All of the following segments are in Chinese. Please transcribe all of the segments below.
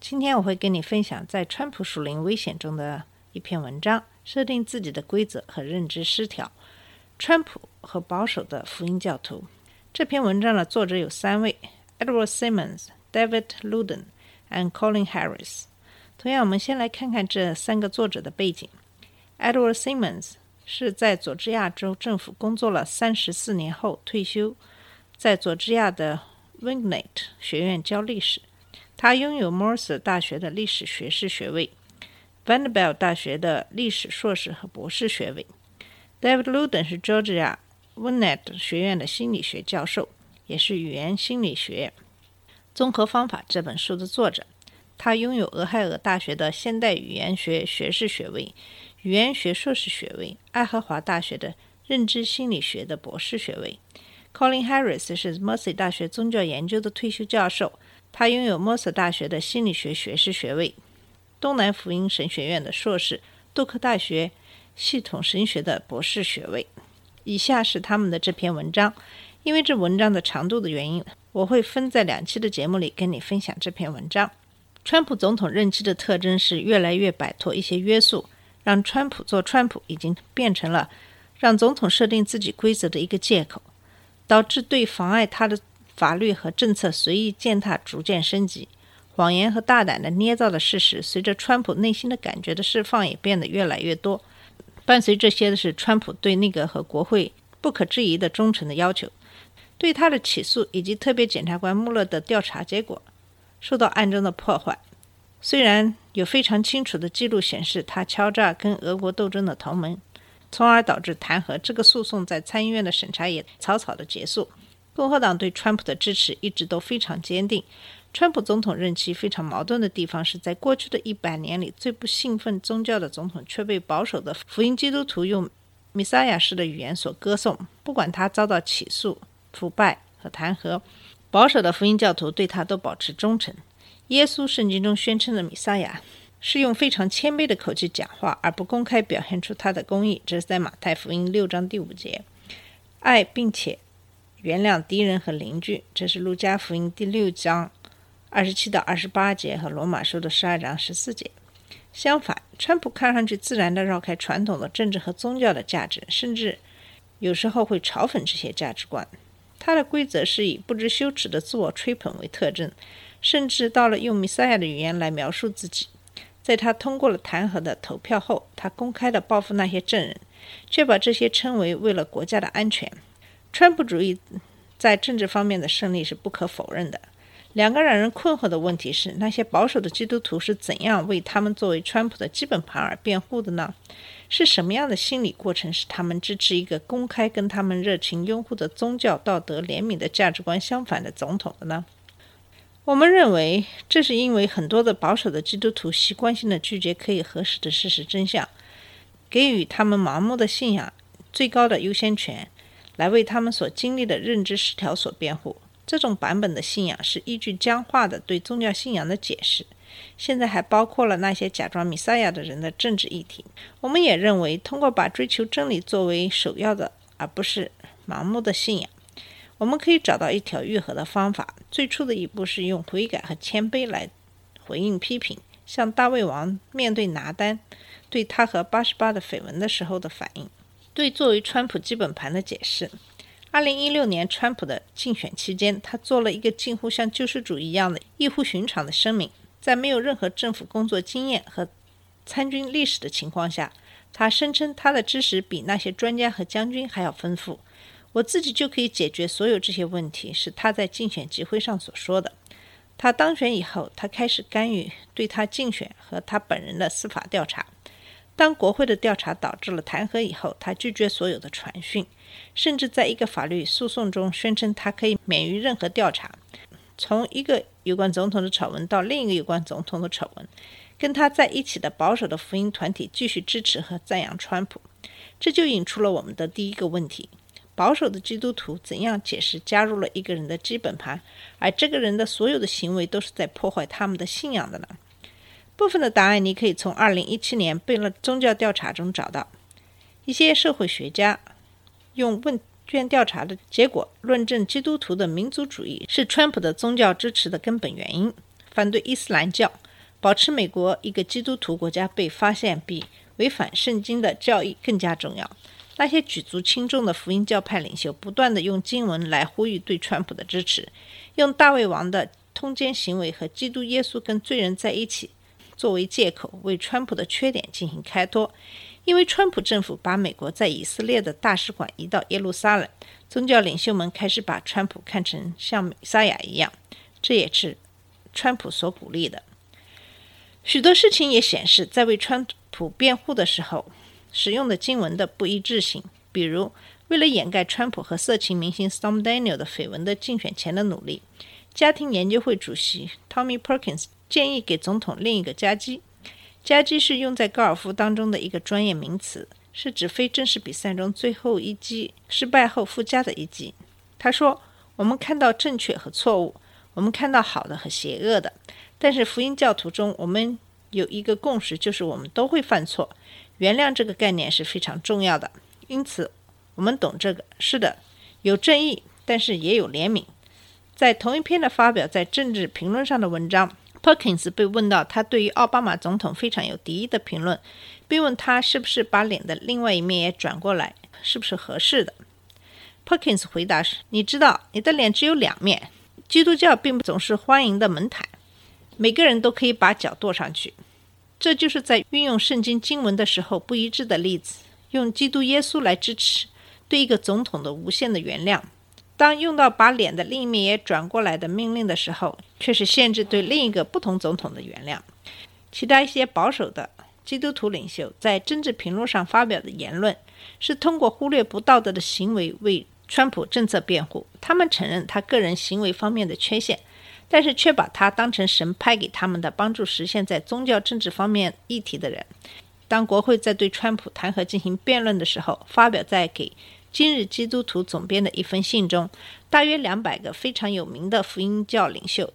今天我会跟你分享在川普属灵危险中的一篇文章：设定自己的规则和认知失调。川普和保守的福音教徒。这篇文章的作者有三位：Edward Simmons、David Luden and Colin Harris。同样，我们先来看看这三个作者的背景。Edward Simmons 是在佐治亚州政府工作了三十四年后退休，在佐治亚的 Wingate 学院教历史。他拥有 Mercer 大学的历史学士学位，Vanderbilt 大学的历史硕士和博士学位。David Luden 是 Georgia Wingate 学院的心理学教授，也是语言心理学综合方法这本书的作者。他拥有俄亥俄大学的现代语言学学士学位、语言学硕士学位，爱荷华大学的认知心理学的博士学位。Colin Harris 是 Mercy 大学宗教研究的退休教授，他拥有 Mercer 大学的心理学学士学位、东南福音神学院的硕士、杜克大学系统神学的博士学位。以下是他们的这篇文章，因为这文章的长度的原因，我会分在两期的节目里跟你分享这篇文章。川普总统任期的特征是越来越摆脱一些约束，让川普做川普已经变成了让总统设定自己规则的一个借口，导致对妨碍他的法律和政策随意践踏逐渐升级。谎言和大胆的捏造的事实，随着川普内心的感觉的释放也变得越来越多。伴随这些的是川普对内阁和国会不可质疑的忠诚的要求，对他的起诉以及特别检察官穆勒的调查结果受到暗中的破坏。虽然有非常清楚的记录显示他敲诈跟俄国斗争的同盟，从而导致弹劾这个诉讼在参议院的审查也草草的结束。共和党对川普的支持一直都非常坚定。川普总统任期非常矛盾的地方是在过去的一百年里，最不信奉宗教的总统却被保守的福音基督徒用弥撒亚式的语言所歌颂。不管他遭到起诉、腐败和弹劾，保守的福音教徒对他都保持忠诚。耶稣圣经中宣称的弥撒亚是用非常谦卑的口气讲话，而不公开表现出他的公义。这是在马太福音六章第五节。爱并且原谅敌人和邻居，这是路加福音第六章二十七到二十八节和罗马书的十二章十四节。相反，川普看上去自然地绕开传统的政治和宗教的价值，甚至有时候会嘲讽这些价值观。他的规则是以不知羞耻的自我吹捧为特征，甚至到了用弥赛亚的语言来描述自己。在他通过了弹劾的投票后，他公开地报复那些证人，却把这些称为为了国家的安全。川普主义在政治方面的胜利是不可否认的。两个让人困惑的问题是：那些保守的基督徒是怎样为他们作为川普的基本盘而辩护的呢？是什么样的心理过程使他们支持一个公开跟他们热情拥护的宗教、道德、怜悯的价值观相反的总统的呢？我们认为，这是因为很多的保守的基督徒习惯性的拒绝可以核实的事实真相，给予他们盲目的信仰最高的优先权，来为他们所经历的认知失调所辩护。这种版本的信仰是依据僵化的对宗教信仰的解释，现在还包括了那些假装弥赛亚的人的政治议题。我们也认为，通过把追求真理作为首要的，而不是盲目的信仰，我们可以找到一条愈合的方法。最初的一步是用悔改和谦卑来回应批评，像大卫王面对拿单对他和八十八的绯闻的时候的反应，对作为川普基本盘的解释。二零一六年，川普的竞选期间，他做了一个近乎像救世主一样的异乎寻常的声明。在没有任何政府工作经验和参军历史的情况下，他声称他的知识比那些专家和将军还要丰富。我自己就可以解决所有这些问题，是他在竞选集会上所说的。他当选以后，他开始干预对他竞选和他本人的司法调查。当国会的调查导致了弹劾以后，他拒绝所有的传讯，甚至在一个法律诉讼中宣称他可以免于任何调查。从一个有关总统的丑闻到另一个有关总统的丑闻，跟他在一起的保守的福音团体继续支持和赞扬川普，这就引出了我们的第一个问题：保守的基督徒怎样解释加入了一个人的基本盘，而这个人的所有的行为都是在破坏他们的信仰的呢？部分的答案你可以从2017年贝勒宗教调查中找到。一些社会学家用问卷调查的结果论证，基督徒的民族主义是川普的宗教支持的根本原因。反对伊斯兰教，保持美国一个基督徒国家被发现比违反圣经的教义更加重要。那些举足轻重的福音教派领袖不断地用经文来呼吁对川普的支持，用大卫王的通奸行为和基督耶稣跟罪人在一起。作为借口为川普的缺点进行开脱，因为川普政府把美国在以色列的大使馆移到耶路撒冷，宗教领袖们开始把川普看成像美撒亚一样，这也是川普所鼓励的。许多事情也显示，在为川普辩护的时候，使用的经文的不一致性，比如为了掩盖川普和色情明星 Storm Daniel 的绯闻的竞选前的努力，家庭研究会主席 Tommy Perkins。建议给总统另一个夹击。夹击是用在高尔夫当中的一个专业名词，是指非正式比赛中最后一击失败后附加的一击。他说：“我们看到正确和错误，我们看到好的和邪恶的。但是福音教徒中，我们有一个共识，就是我们都会犯错。原谅这个概念是非常重要的。因此，我们懂这个。是的，有正义，但是也有怜悯。”在同一篇的发表在政治评论上的文章。Perkins 被问到他对于奥巴马总统非常有敌意的评论，并问他是不是把脸的另外一面也转过来，是不是合适的？Perkins 回答是：“你知道，你的脸只有两面。基督教并不总是欢迎的门槛，每个人都可以把脚跺上去。这就是在运用圣经经文的时候不一致的例子，用基督耶稣来支持对一个总统的无限的原谅。”当用到把脸的另一面也转过来的命令的时候，却是限制对另一个不同总统的原谅。其他一些保守的基督徒领袖在政治评论上发表的言论，是通过忽略不道德的行为为川普政策辩护。他们承认他个人行为方面的缺陷，但是却把他当成神派给他们的帮助实现在宗教政治方面议题的人。当国会在对川普弹劾进行辩论的时候，发表在给。今日基督徒总编的一封信中，大约两百个非常有名的福音教领袖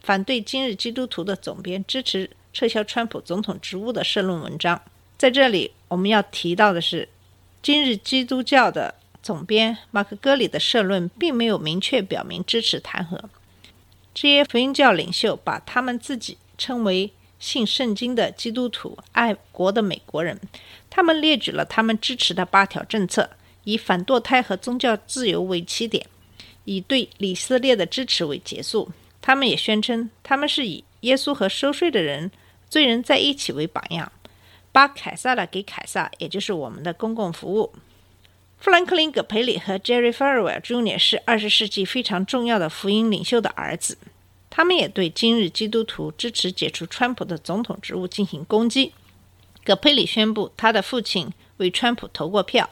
反对今日基督徒的总编支持撤销川普总统职务的社论文章。在这里，我们要提到的是，今日基督教的总编马克·戈里的社论并没有明确表明支持弹劾。这些福音教领袖把他们自己称为信圣经的基督徒、爱国的美国人。他们列举了他们支持的八条政策。以反堕胎和宗教自由为起点，以对以色列的支持为结束。他们也宣称，他们是以耶稣和收税的人、罪人在一起为榜样，把凯撒的给凯撒，也就是我们的公共服务。富兰克林·葛培里和 Jerry Falwell Jr. 是二十世纪非常重要的福音领袖的儿子，他们也对今日基督徒支持解除川普的总统职务进行攻击。葛培里宣布，他的父亲为川普投过票。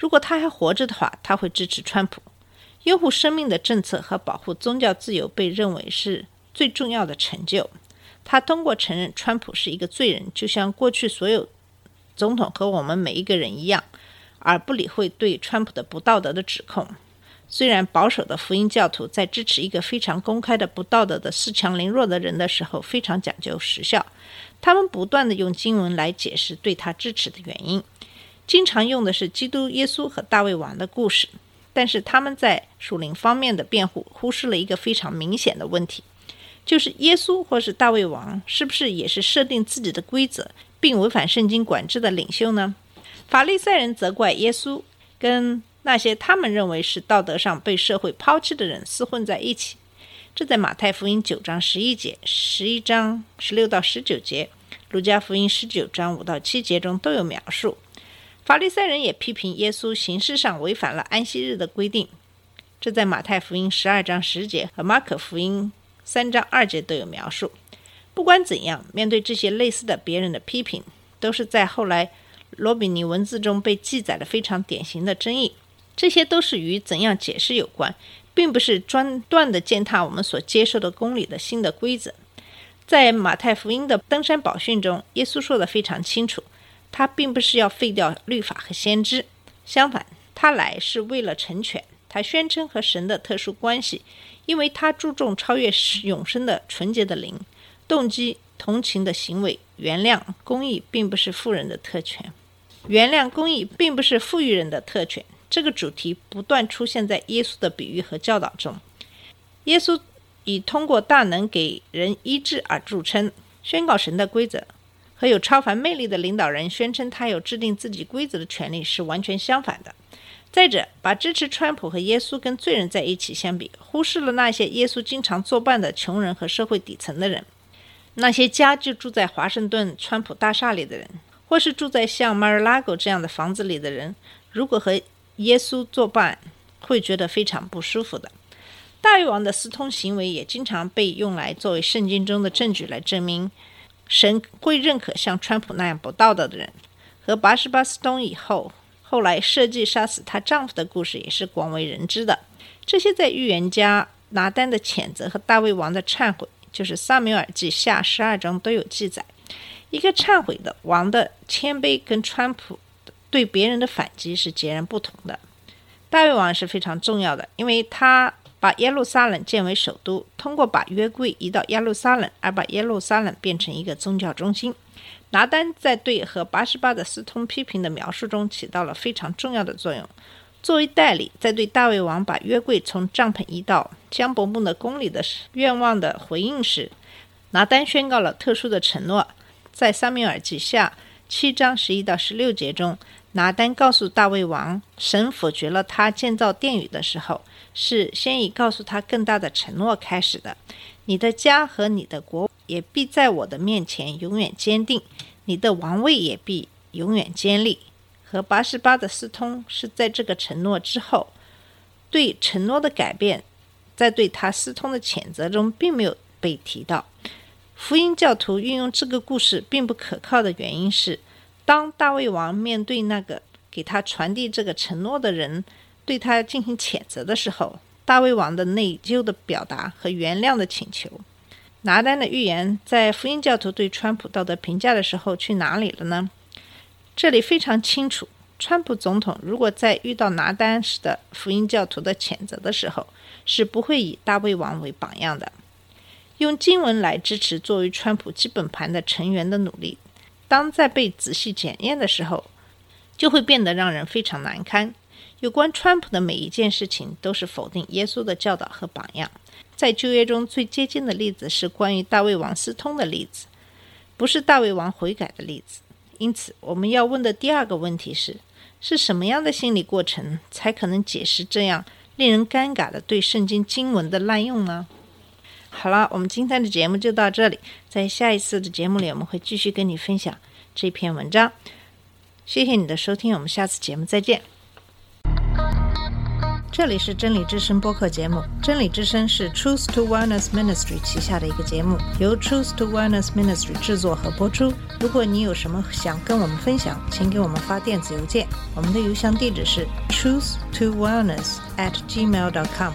如果他还活着的话，他会支持川普。拥护生命的政策和保护宗教自由被认为是最重要的成就。他通过承认川普是一个罪人，就像过去所有总统和我们每一个人一样，而不理会对川普的不道德的指控。虽然保守的福音教徒在支持一个非常公开的不道德的恃强凌弱的人的时候非常讲究时效，他们不断的用经文来解释对他支持的原因。经常用的是基督耶稣和大卫王的故事，但是他们在属灵方面的辩护忽视了一个非常明显的问题，就是耶稣或是大卫王是不是也是设定自己的规则并违反圣经管制的领袖呢？法利赛人责怪耶稣跟那些他们认为是道德上被社会抛弃的人厮混在一起，这在马太福音九章十一节、十一章十六到十九节、路加福音十九章五到七节中都有描述。法利赛人也批评耶稣形式上违反了安息日的规定，这在马太福音十二章十节和马可福音三章二节都有描述。不管怎样，面对这些类似的别人的批评，都是在后来罗比尼文字中被记载的非常典型的争议。这些都是与怎样解释有关，并不是专断的践踏我们所接受的公理的新的规则。在马太福音的登山宝训中，耶稣说的非常清楚，他并不是要废掉律法和先知，相反，他来是为了成全。他宣称和神的特殊关系，因为他注重超越永生的纯洁的灵，动机同情的行为，原谅公义并不是富人的特权，原谅公义并不是富裕人的特权。这个主题不断出现在耶稣的比喻和教导中。耶稣以通过大能给人医治而著称，宣告神的规则，和有超凡魅力的领导人宣称他有制定自己规则的权利是完全相反的。再者，把支持川普和耶稣跟罪人在一起相比，忽视了那些耶稣经常作伴的穷人和社会底层的人，那些家就住在华盛顿川普大厦里的人，或是住在像 Mar-a-Lago 这样的房子里的人，如果和耶稣作伴，会觉得非常不舒服的。大卫王的私通行为也经常被用来作为圣经中的证据，来证明神会认可像川普那样不道德的人。和八十八私通以后。后来设计杀死她丈夫的故事也是广为人知的。这些在预言家拿单的谴责和大卫王的忏悔，就是撒缪尔记下十二章都有记载。一个忏悔的王的谦卑跟川普对别人的反击是截然不同的。大卫王是非常重要的，因为他把耶路撒冷建为首都，通过把约柜移到耶路撒冷，而把耶路撒冷变成一个宗教中心。拿单在对和八十八的私通批评的描述中起到了非常重要的作用。作为代理，在对大卫王把约柜从帐篷移到江伯木的宫里的愿望的回应时，拿单宣告了特殊的承诺。在撒米尔记下七章十一到十六节中，拿单告诉大卫王，神否决了他建造殿宇的时候，是先以告诉他更大的承诺开始的：你的家和你的国。也必在我的面前永远坚定，你的王位也必永远坚立。和八十八的私通是在这个承诺之后，对承诺的改变，在对他私通的谴责中并没有被提到。福音教徒运用这个故事并不可靠的原因是，当大卫王面对那个给他传递这个承诺的人对他进行谴责的时候，大卫王的内疚的表达和原谅的请求。拿单的预言在福音教徒对川普道德评价的时候去哪里了呢？这里非常清楚，川普总统如果在遇到拿单时的福音教徒的谴责的时候，是不会以大卫王为榜样的。用经文来支持作为川普基本盘的成员的努力，当在被仔细检验的时候，就会变得让人非常难堪。有关川普的每一件事情都是否定耶稣的教导和榜样。在旧约中最接近的例子是关于大卫王私通的例子，不是大卫王悔改的例子。因此，我们要问的第二个问题是：是什么样的心理过程才可能解释这样令人尴尬的对圣经经文的滥用呢？好了，我们今天的节目就到这里，在下一次的节目里，我们会继续跟你分享这篇文章。谢谢你的收听，我们下次节目再见。这里是真理之声播客节目。真理之声是 Truth to Wellness Ministry 旗下的一个节目，由 Truth to Wellness Ministry 制作和播出。如果你有什么想跟我们分享，请给我们发电子邮件，我们的邮箱地址是 truth to wellness at gmail dot com。